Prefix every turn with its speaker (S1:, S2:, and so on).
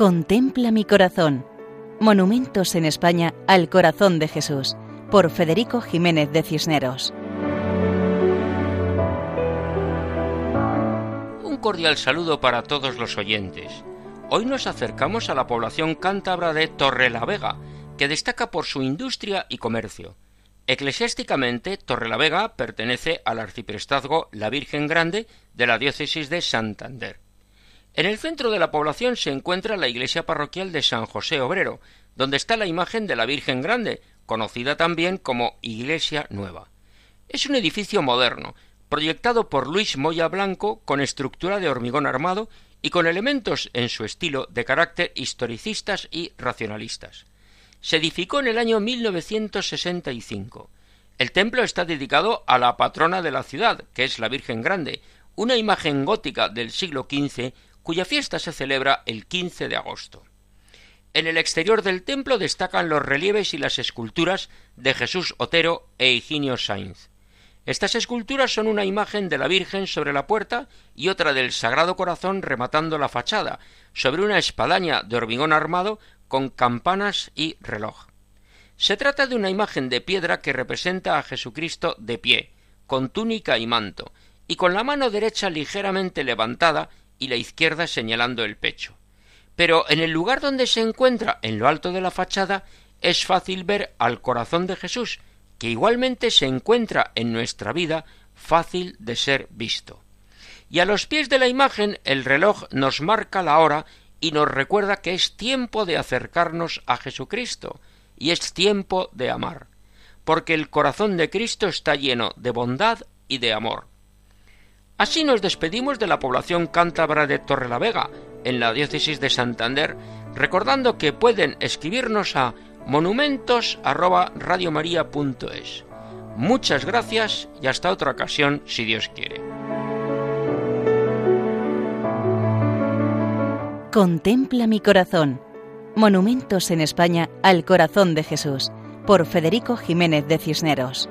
S1: Contempla mi corazón. Monumentos en España al corazón de Jesús, por Federico Jiménez de Cisneros.
S2: Un cordial saludo para todos los oyentes. Hoy nos acercamos a la población cántabra de Torrelavega, que destaca por su industria y comercio. Eclesiásticamente, Torrelavega pertenece al arciprestazgo La Virgen Grande de la diócesis de Santander. En el centro de la población se encuentra la iglesia parroquial de San José Obrero, donde está la imagen de la Virgen Grande, conocida también como Iglesia Nueva. Es un edificio moderno, proyectado por Luis Moya Blanco con estructura de hormigón armado y con elementos en su estilo de carácter historicistas y racionalistas. Se edificó en el año 1965. El templo está dedicado a la patrona de la ciudad, que es la Virgen Grande, una imagen gótica del siglo XV cuya fiesta se celebra el 15 de agosto. En el exterior del templo destacan los relieves y las esculturas de Jesús Otero e Higinio Sainz. Estas esculturas son una imagen de la Virgen sobre la puerta y otra del Sagrado Corazón rematando la fachada, sobre una espadaña de hormigón armado con campanas y reloj. Se trata de una imagen de piedra que representa a Jesucristo de pie, con túnica y manto, y con la mano derecha ligeramente levantada y la izquierda señalando el pecho. Pero en el lugar donde se encuentra, en lo alto de la fachada, es fácil ver al corazón de Jesús, que igualmente se encuentra en nuestra vida fácil de ser visto. Y a los pies de la imagen el reloj nos marca la hora y nos recuerda que es tiempo de acercarnos a Jesucristo y es tiempo de amar, porque el corazón de Cristo está lleno de bondad y de amor. Así nos despedimos de la población cántabra de Torrelavega, en la diócesis de Santander, recordando que pueden escribirnos a monumentos@radiomaria.es. Muchas gracias y hasta otra ocasión si Dios quiere.
S1: Contempla mi corazón. Monumentos en España al corazón de Jesús por Federico Jiménez de Cisneros.